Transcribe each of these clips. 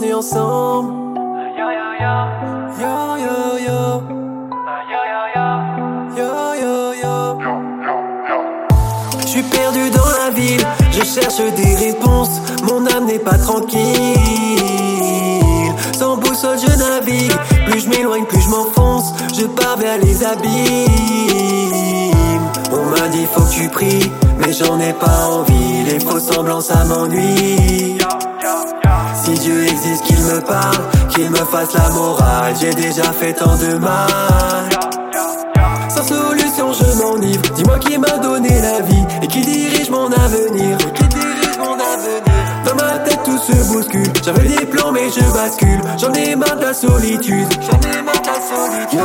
on est ensemble. Yo yo yo. Yo yo yo. Je suis perdu dans la ville, je cherche des réponses. Mon âme n'est pas tranquille. Sans boussole, je navigue. Plus je m'éloigne, plus je m'enfonce. Je pars vers les abîmes. On m'a dit faut que tu pries, mais j'en ai pas envie. Les faux semblants, ça m'ennuie. Si Dieu existe, qu'il me parle, qu'il me fasse la morale. J'ai déjà fait tant de mal. Sans solution, je m'enivre. Dis-moi qui m'a donné la vie et qui dirige mon avenir. Dans ma tête, tout se bouscule. J'avais des plans, mais je bascule. J'en ai marre de la solitude. J'en ai marre de la solitude.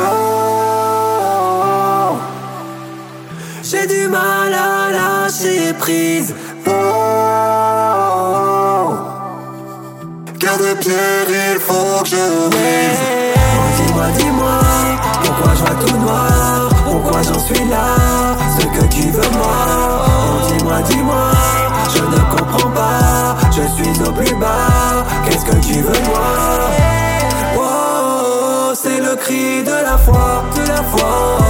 J'ai du mal lâcher prise. Oh. Cœur de pierre, il faut que je brise. Dis-moi, dis-moi, pourquoi je vois tout noir? Pourquoi j'en suis là? Ce que tu veux moi. Oh, dis-moi, dis-moi, je ne comprends pas. Je suis au plus bas, qu'est-ce que tu veux moi? Oh, c'est le cri de la foi, de la foi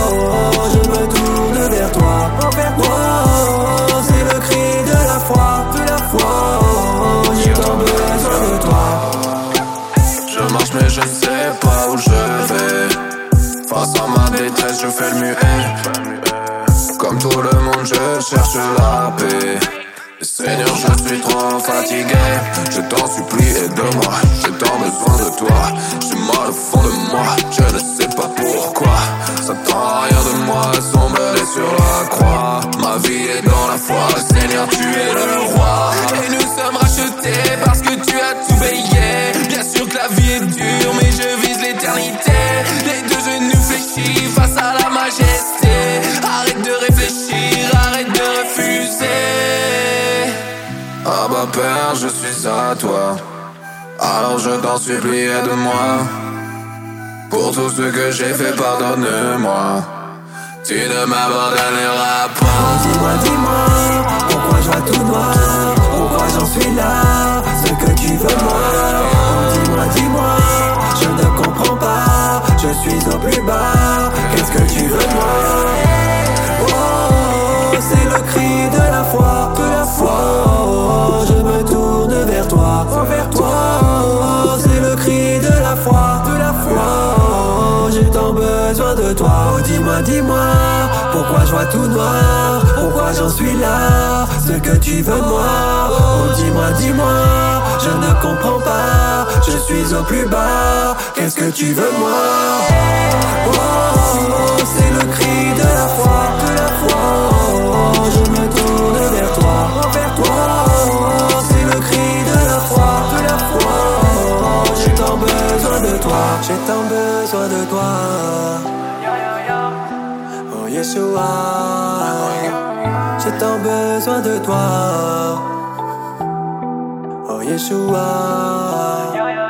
je fais le muet. Comme tout le monde je cherche la paix. Seigneur je suis trop fatigué. Je t'en supplie aide-moi J'ai tant besoin de toi. J'ai mal au fond de moi. Je ne sais pas pourquoi. Ça tend rien de moi Sombre sur la croix. Ma vie est dans la foi. Seigneur tu es le roi. Et nous sommes rachetés Parce que tu as tout payé Bien sûr que la vie est dure Bah Père je suis à toi. Alors je t'en supplie aide-moi Pour tout ce que j'ai fait pardonne-moi. Tu ne m'abandonneras pas dis-moi, dis-moi, pourquoi je vois tout noir? Pourquoi j'en suis là? Ce que tu toi. Oh, dis-moi, dis-moi, pourquoi je vois tout noir? Pourquoi j'en suis là? Ce que tu veux moi. Oh, dis-moi, dis-moi, je ne comprends pas. Je suis au plus bas, qu'est-ce que tu veux moi? Oh, c'est le cri de la foi, de la foi. Oh, je me tourne vers toi, vers toi Oh, c'est le cri de la foi, de la foi. Oh, j'ai tant besoin de toi, j'ai tant besoin de toi. Oh Yeshua, j'ai tant besoin de toi. Oh Yeshua.